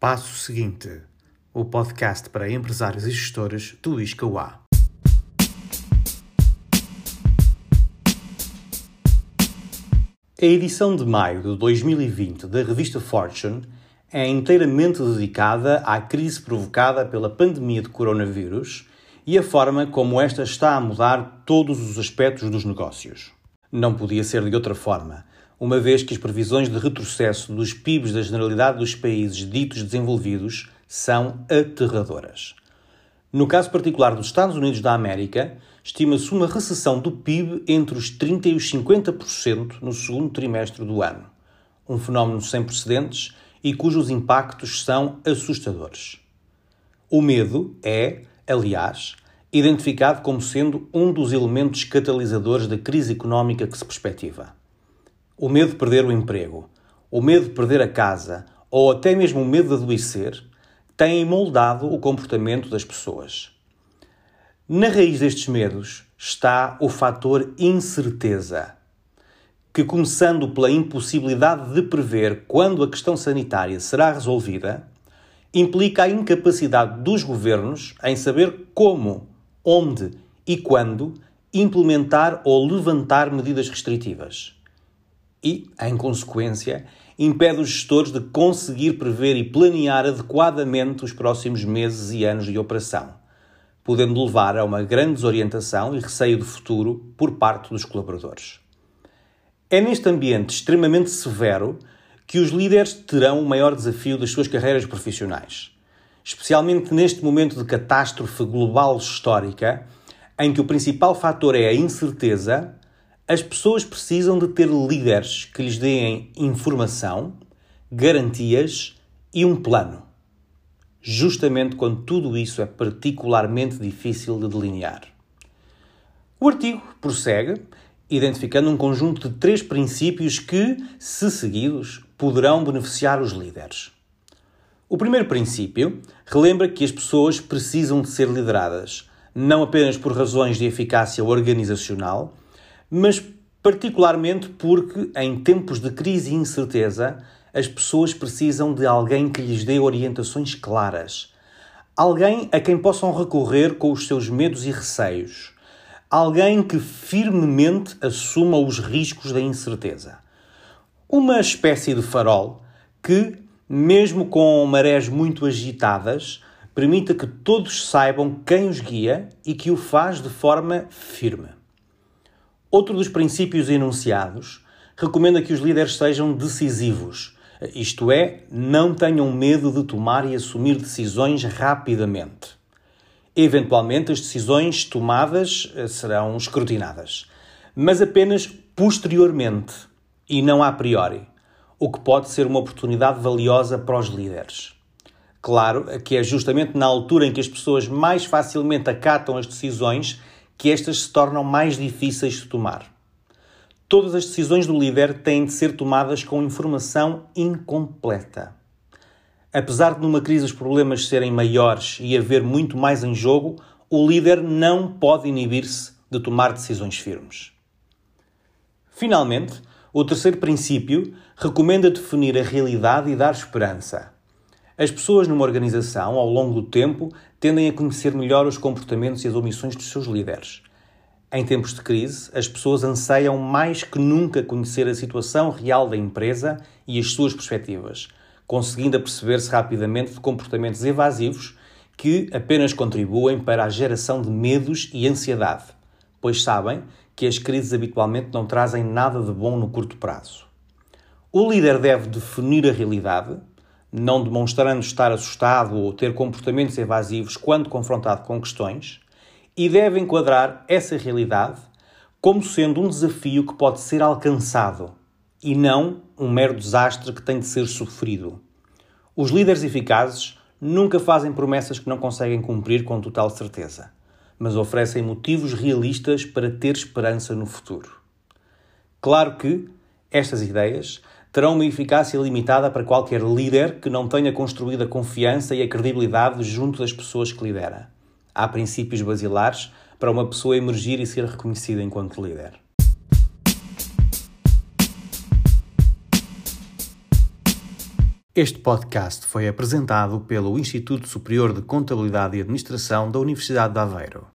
Passo seguinte: o podcast para empresários e gestores do ISCAUA. A edição de maio de 2020 da revista Fortune é inteiramente dedicada à crise provocada pela pandemia de coronavírus e a forma como esta está a mudar todos os aspectos dos negócios. Não podia ser de outra forma, uma vez que as previsões de retrocesso dos PIBs da generalidade dos países ditos desenvolvidos são aterradoras. No caso particular dos Estados Unidos da América, estima-se uma recessão do PIB entre os 30% e os 50% no segundo trimestre do ano, um fenómeno sem precedentes e cujos impactos são assustadores. O medo é, aliás, identificado como sendo um dos elementos catalisadores da crise económica que se perspectiva. O medo de perder o emprego, o medo de perder a casa ou até mesmo o medo de adoecer têm moldado o comportamento das pessoas. Na raiz destes medos está o fator incerteza, que, começando pela impossibilidade de prever quando a questão sanitária será resolvida, implica a incapacidade dos governos em saber como, onde e quando implementar ou levantar medidas restritivas e, em consequência, impede os gestores de conseguir prever e planear adequadamente os próximos meses e anos de operação, podendo levar a uma grande desorientação e receio do futuro por parte dos colaboradores. É neste ambiente extremamente severo que os líderes terão o maior desafio das suas carreiras profissionais, especialmente neste momento de catástrofe global histórica, em que o principal fator é a incerteza as pessoas precisam de ter líderes que lhes deem informação, garantias e um plano. Justamente quando tudo isso é particularmente difícil de delinear. O artigo prossegue, identificando um conjunto de três princípios que, se seguidos, poderão beneficiar os líderes. O primeiro princípio relembra que as pessoas precisam de ser lideradas, não apenas por razões de eficácia organizacional, mas particularmente porque, em tempos de crise e incerteza, as pessoas precisam de alguém que lhes dê orientações claras. Alguém a quem possam recorrer com os seus medos e receios. Alguém que firmemente assuma os riscos da incerteza. Uma espécie de farol que, mesmo com marés muito agitadas, permita que todos saibam quem os guia e que o faz de forma firme. Outro dos princípios enunciados recomenda que os líderes sejam decisivos, isto é, não tenham medo de tomar e assumir decisões rapidamente. Eventualmente, as decisões tomadas eh, serão escrutinadas, mas apenas posteriormente e não a priori, o que pode ser uma oportunidade valiosa para os líderes. Claro que é justamente na altura em que as pessoas mais facilmente acatam as decisões que estas se tornam mais difíceis de tomar. Todas as decisões do líder têm de ser tomadas com informação incompleta. Apesar de numa crise os problemas serem maiores e haver muito mais em jogo, o líder não pode inibir-se de tomar decisões firmes. Finalmente, o terceiro princípio recomenda definir a realidade e dar esperança. As pessoas numa organização, ao longo do tempo, tendem a conhecer melhor os comportamentos e as omissões dos seus líderes. Em tempos de crise, as pessoas anseiam mais que nunca conhecer a situação real da empresa e as suas perspectivas, conseguindo aperceber-se rapidamente de comportamentos evasivos que apenas contribuem para a geração de medos e ansiedade, pois sabem que as crises habitualmente não trazem nada de bom no curto prazo. O líder deve definir a realidade, não demonstrando estar assustado ou ter comportamentos evasivos quando confrontado com questões, e deve enquadrar essa realidade como sendo um desafio que pode ser alcançado e não um mero desastre que tem de ser sofrido. Os líderes eficazes nunca fazem promessas que não conseguem cumprir com total certeza, mas oferecem motivos realistas para ter esperança no futuro. Claro que estas ideias terão uma eficácia limitada para qualquer líder que não tenha construído a confiança e a credibilidade junto das pessoas que lidera. Há princípios basilares para uma pessoa emergir e ser reconhecida enquanto líder. Este podcast foi apresentado pelo Instituto Superior de Contabilidade e Administração da Universidade de Aveiro.